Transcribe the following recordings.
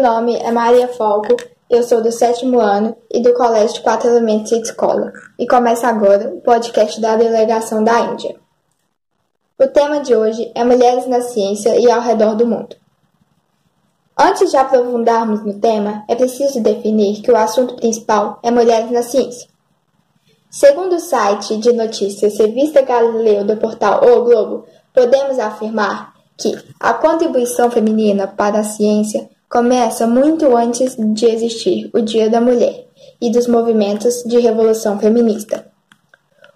Meu nome é Maria Folco, eu sou do sétimo ano e do Colégio Quatro Elementos de Escola. E começa agora o podcast da Delegação da Índia. O tema de hoje é Mulheres na Ciência e ao redor do mundo. Antes de aprofundarmos no tema, é preciso definir que o assunto principal é Mulheres na Ciência. Segundo o site de notícias Revista Galileu do portal O Globo, podemos afirmar que a contribuição feminina para a ciência começa muito antes de existir o Dia da Mulher e dos movimentos de revolução feminista.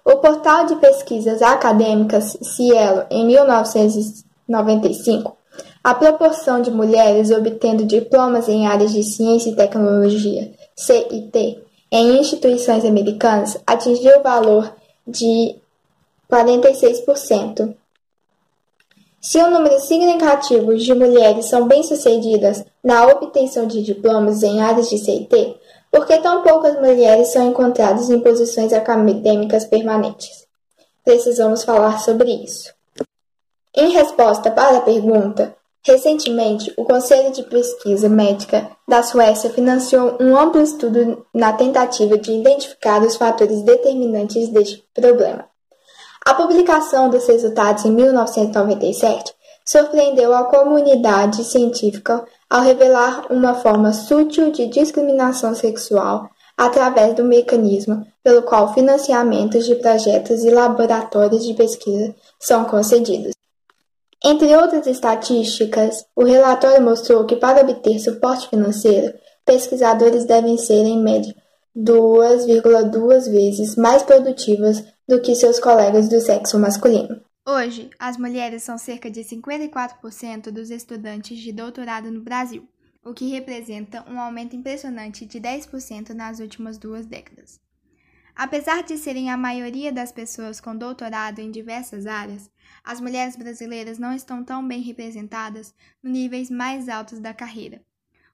O portal de pesquisas acadêmicas Cielo, em 1995, a proporção de mulheres obtendo diplomas em áreas de ciência e tecnologia, CIT, em instituições americanas atingiu o valor de 46%. Se o número significativo de mulheres são bem-sucedidas na obtenção de diplomas em áreas de CIT, por que tão poucas mulheres são encontradas em posições acadêmicas permanentes? Precisamos falar sobre isso. Em resposta para a pergunta, recentemente o Conselho de Pesquisa Médica da Suécia financiou um amplo estudo na tentativa de identificar os fatores determinantes deste problema. A publicação dos resultados em 1997 surpreendeu a comunidade científica ao revelar uma forma sutil de discriminação sexual através do mecanismo pelo qual financiamentos de projetos e laboratórios de pesquisa são concedidos. Entre outras estatísticas, o relatório mostrou que para obter suporte financeiro, pesquisadores devem ser, em média, 2,2 vezes mais produtivas do que seus colegas do sexo masculino. Hoje, as mulheres são cerca de 54% dos estudantes de doutorado no Brasil, o que representa um aumento impressionante de 10% nas últimas duas décadas. Apesar de serem a maioria das pessoas com doutorado em diversas áreas, as mulheres brasileiras não estão tão bem representadas nos níveis mais altos da carreira.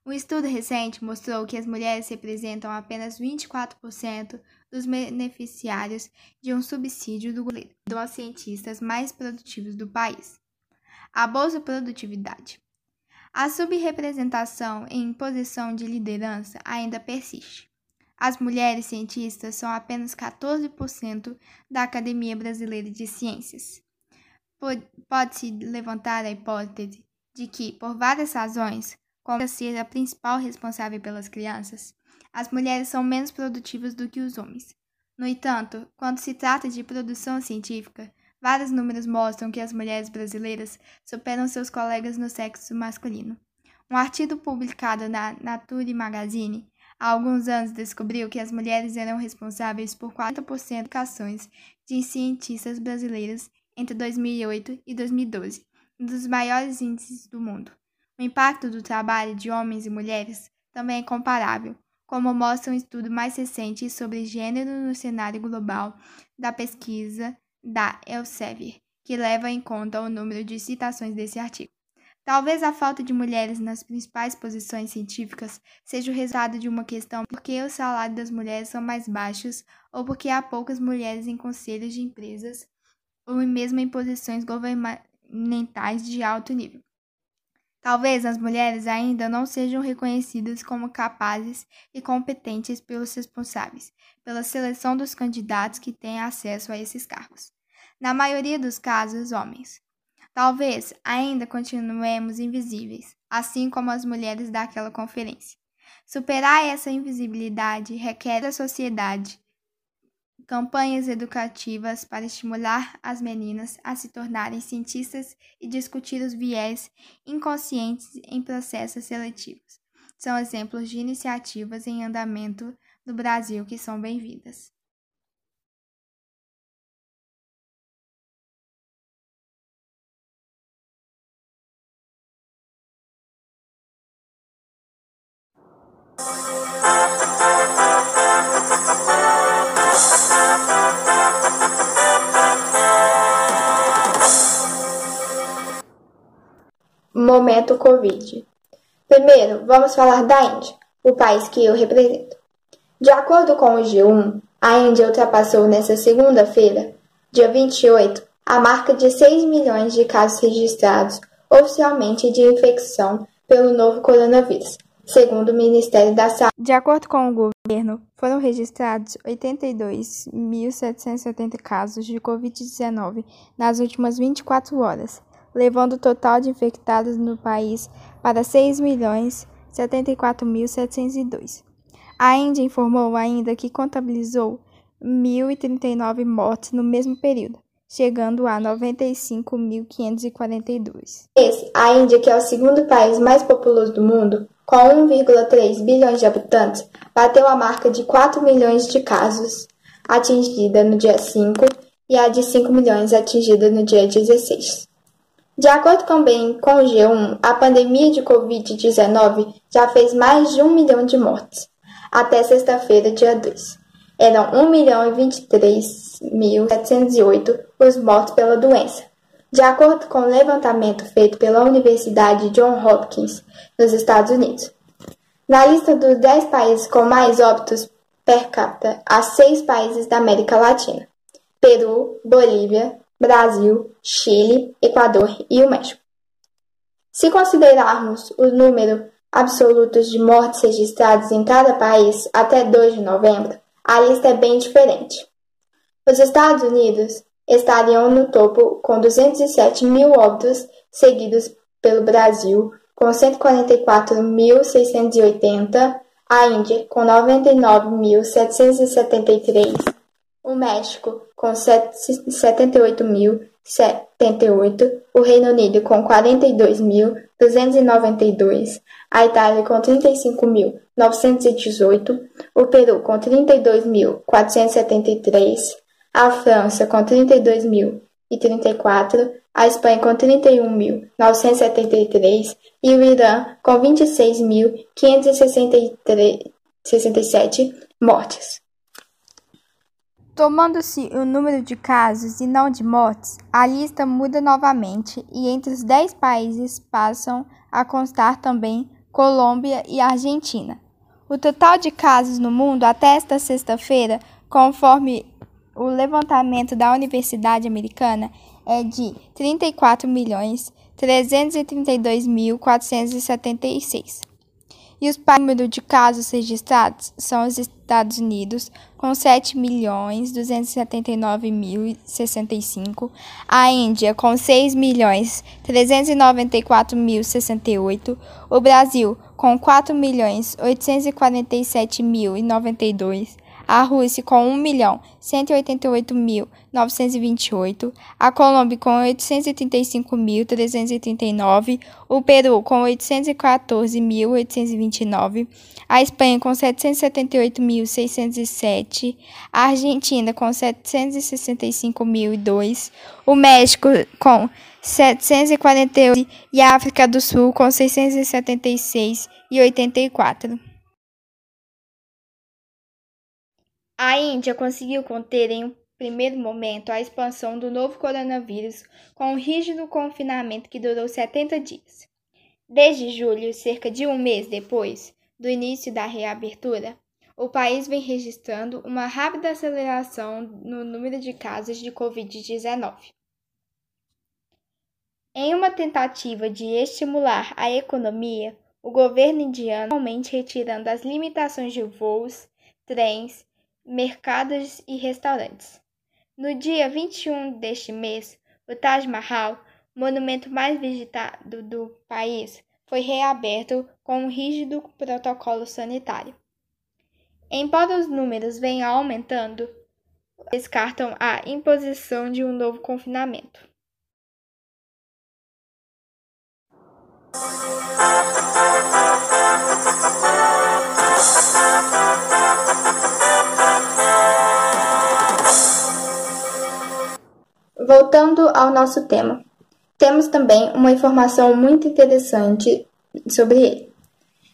Um estudo recente mostrou que as mulheres representam apenas 24% dos beneficiários de um subsídio do governo aos cientistas mais produtivos do país. A Bolsa Produtividade. A subrepresentação em posição de liderança ainda persiste. As mulheres cientistas são apenas 14% da Academia Brasileira de Ciências. Pode-se levantar a hipótese de que, por várias razões, como ser a principal responsável pelas crianças, as mulheres são menos produtivas do que os homens. No entanto, quando se trata de produção científica, vários números mostram que as mulheres brasileiras superam seus colegas no sexo masculino. Um artigo publicado na Nature Magazine há alguns anos descobriu que as mulheres eram responsáveis por 40% das de cientistas brasileiras entre 2008 e 2012, um dos maiores índices do mundo. O impacto do trabalho de homens e mulheres também é comparável, como mostra um estudo mais recente sobre gênero no cenário global da pesquisa da Elsevier, que leva em conta o número de citações desse artigo. Talvez a falta de mulheres nas principais posições científicas seja o resultado de uma questão porque os salários das mulheres são mais baixos ou porque há poucas mulheres em conselhos de empresas ou mesmo em posições governamentais de alto nível. Talvez as mulheres ainda não sejam reconhecidas como capazes e competentes pelos responsáveis pela seleção dos candidatos que têm acesso a esses cargos. Na maioria dos casos, homens. Talvez ainda continuemos invisíveis, assim como as mulheres daquela conferência. Superar essa invisibilidade requer da sociedade campanhas educativas para estimular as meninas a se tornarem cientistas e discutir os viés inconscientes em processos seletivos. São exemplos de iniciativas em andamento no Brasil que são bem-vindas. Momento Covid. Primeiro, vamos falar da Índia, o país que eu represento. De acordo com o G1, a Índia ultrapassou nesta segunda-feira, dia 28, a marca de 6 milhões de casos registrados oficialmente de infecção pelo novo coronavírus, segundo o Ministério da Saúde. De acordo com o governo, foram registrados 82.770 casos de Covid-19 nas últimas 24 horas, levando o total de infectados no país para 6.074.702. A Índia informou ainda que contabilizou 1.039 mortes no mesmo período, chegando a 95.542. A Índia, que é o segundo país mais populoso do mundo, com 1,3 bilhões de habitantes, bateu a marca de 4 milhões de casos, atingida no dia 5, e a de 5 milhões atingida no dia 16. De acordo também com o G1, a pandemia de Covid-19 já fez mais de um milhão de mortes, até sexta-feira, dia 2. Eram 1 milhão e 23.708 os mortos pela doença. De acordo com o levantamento feito pela Universidade John Hopkins, nos Estados Unidos. Na lista dos 10 países com mais óbitos per capita, há seis países da América Latina: Peru, Bolívia, Brasil, Chile, Equador e o México. Se considerarmos o número absoluto de mortes registradas em cada país até 2 de novembro, a lista é bem diferente. Os Estados Unidos estariam no topo com 207 mil óbitos, seguidos pelo Brasil com 144.680, a Índia com 99.773 o México com 78.078, o Reino Unido com 42.292, a Itália com 35.918, o Peru com 32.473, a França com 32.034, a Espanha com 31.973 e o Irã com 26.567 mortes. Tomando-se o número de casos e não de mortes, a lista muda novamente e entre os 10 países passam a constar também Colômbia e Argentina. O total de casos no mundo até esta sexta-feira, conforme o levantamento da Universidade Americana, é de 34.332.476 e os número de casos registrados são os Estados Unidos, com 7.279.065, a Índia, com 6.394.068, o Brasil, com 4.847.092, a Rússia com 1.188.928, a Colômbia com 835.339, o Peru com 814.829, a Espanha com 778.607, a Argentina com 765.002, o México com 748 e a África do Sul com 676,84. A Índia conseguiu conter em um primeiro momento a expansão do novo coronavírus com um rígido confinamento que durou 70 dias. Desde julho, cerca de um mês depois do início da reabertura, o país vem registrando uma rápida aceleração no número de casos de Covid-19. Em uma tentativa de estimular a economia, o governo indiano atualmente retirando as limitações de voos, trens mercados e restaurantes. No dia 21 deste mês, o Taj Mahal, monumento mais visitado do país, foi reaberto com um rígido protocolo sanitário. Embora os números venham aumentando, descartam a imposição de um novo confinamento. Voltando ao nosso tema, temos também uma informação muito interessante sobre ele.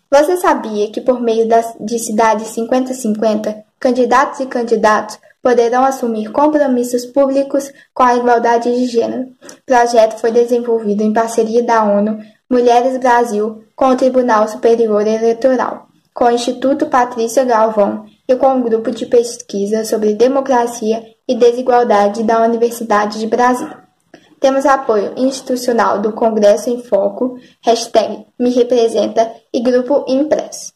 Você sabia que, por meio das, de cidades 50-50, candidatos e candidatos poderão assumir compromissos públicos com a igualdade de gênero? O projeto foi desenvolvido em parceria da ONU, Mulheres Brasil, com o Tribunal Superior Eleitoral, com o Instituto Patrícia Galvão e com o Grupo de Pesquisa sobre Democracia e Desigualdade da Universidade de Brasília. Temos apoio institucional do Congresso em Foco, hashtag Me Representa e Grupo Impresso.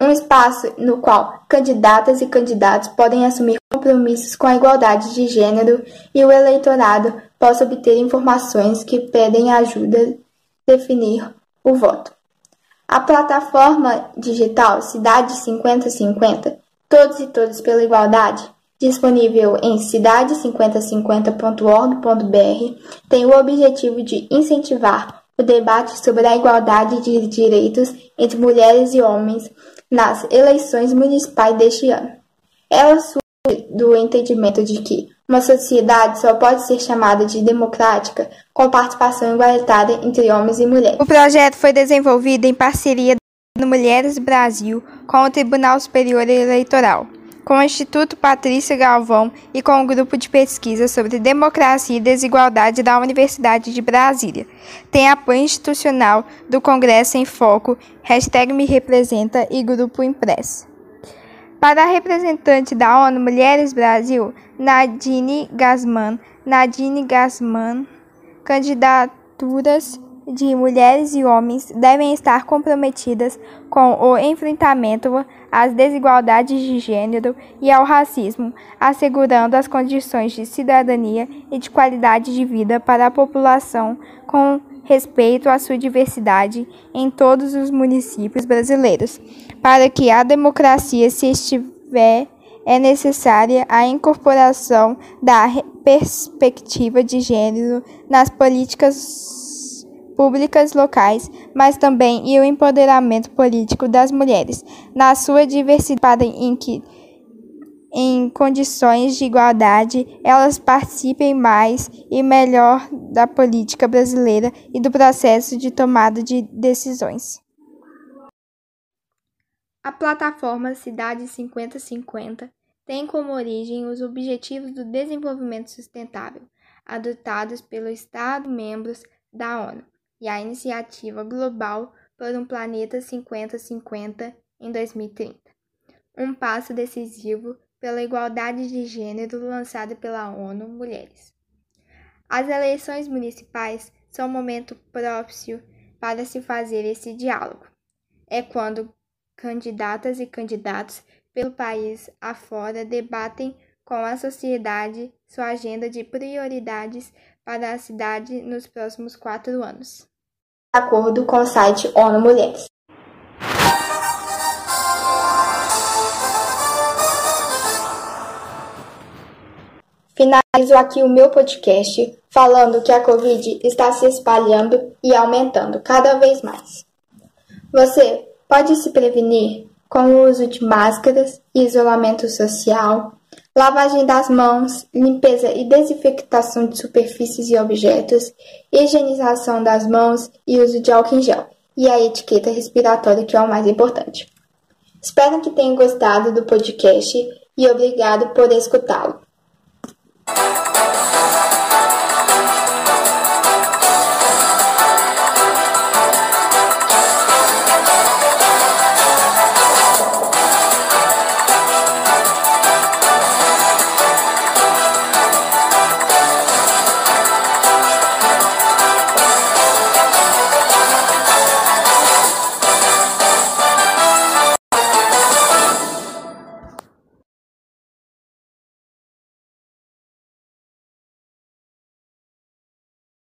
Um espaço no qual candidatas e candidatos podem assumir compromissos com a igualdade de gênero e o eleitorado possa obter informações que pedem ajuda a definir o voto. A plataforma digital Cidade 5050, Todos e Todas pela Igualdade, disponível em cidade5050.org.br, tem o objetivo de incentivar o debate sobre a igualdade de direitos entre mulheres e homens nas eleições municipais deste ano. Ela surge do entendimento de que uma sociedade só pode ser chamada de democrática com participação igualitária entre homens e mulheres. O projeto foi desenvolvido em parceria do Mulheres Brasil com o Tribunal Superior Eleitoral com o Instituto Patrícia Galvão e com o Grupo de Pesquisa sobre Democracia e Desigualdade da Universidade de Brasília. Tem apoio institucional do Congresso em Foco, hashtag Me Representa e Grupo Impresso. Para a representante da ONU Mulheres Brasil, Nadine Gasman, Nadine Gasman, candidaturas de mulheres e homens devem estar comprometidas com o enfrentamento às desigualdades de gênero e ao racismo, assegurando as condições de cidadania e de qualidade de vida para a população com respeito à sua diversidade em todos os municípios brasileiros. Para que a democracia se estiver é necessária a incorporação da perspectiva de gênero nas políticas públicas locais, mas também e o empoderamento político das mulheres, na sua diversidade em que em condições de igualdade, elas participem mais e melhor da política brasileira e do processo de tomada de decisões. A plataforma Cidade 5050 tem como origem os Objetivos do Desenvolvimento Sustentável, adotados pelos Estados-membros da ONU, e a Iniciativa Global por um Planeta 5050 em 2030. Um passo decisivo pela igualdade de gênero lançado pela ONU Mulheres. As eleições municipais são um momento próprio para se fazer esse diálogo. É quando candidatas e candidatos pelo país afora debatem com a sociedade sua agenda de prioridades para a cidade nos próximos quatro anos acordo com o site ONU Mulheres. Finalizo aqui o meu podcast falando que a Covid está se espalhando e aumentando cada vez mais. Você pode se prevenir com o uso de máscaras, isolamento social, lavagem das mãos, limpeza e desinfectação de superfícies e objetos, higienização das mãos e uso de álcool em gel, e a etiqueta respiratória, que é o mais importante. Espero que tenham gostado do podcast e obrigado por escutá-lo.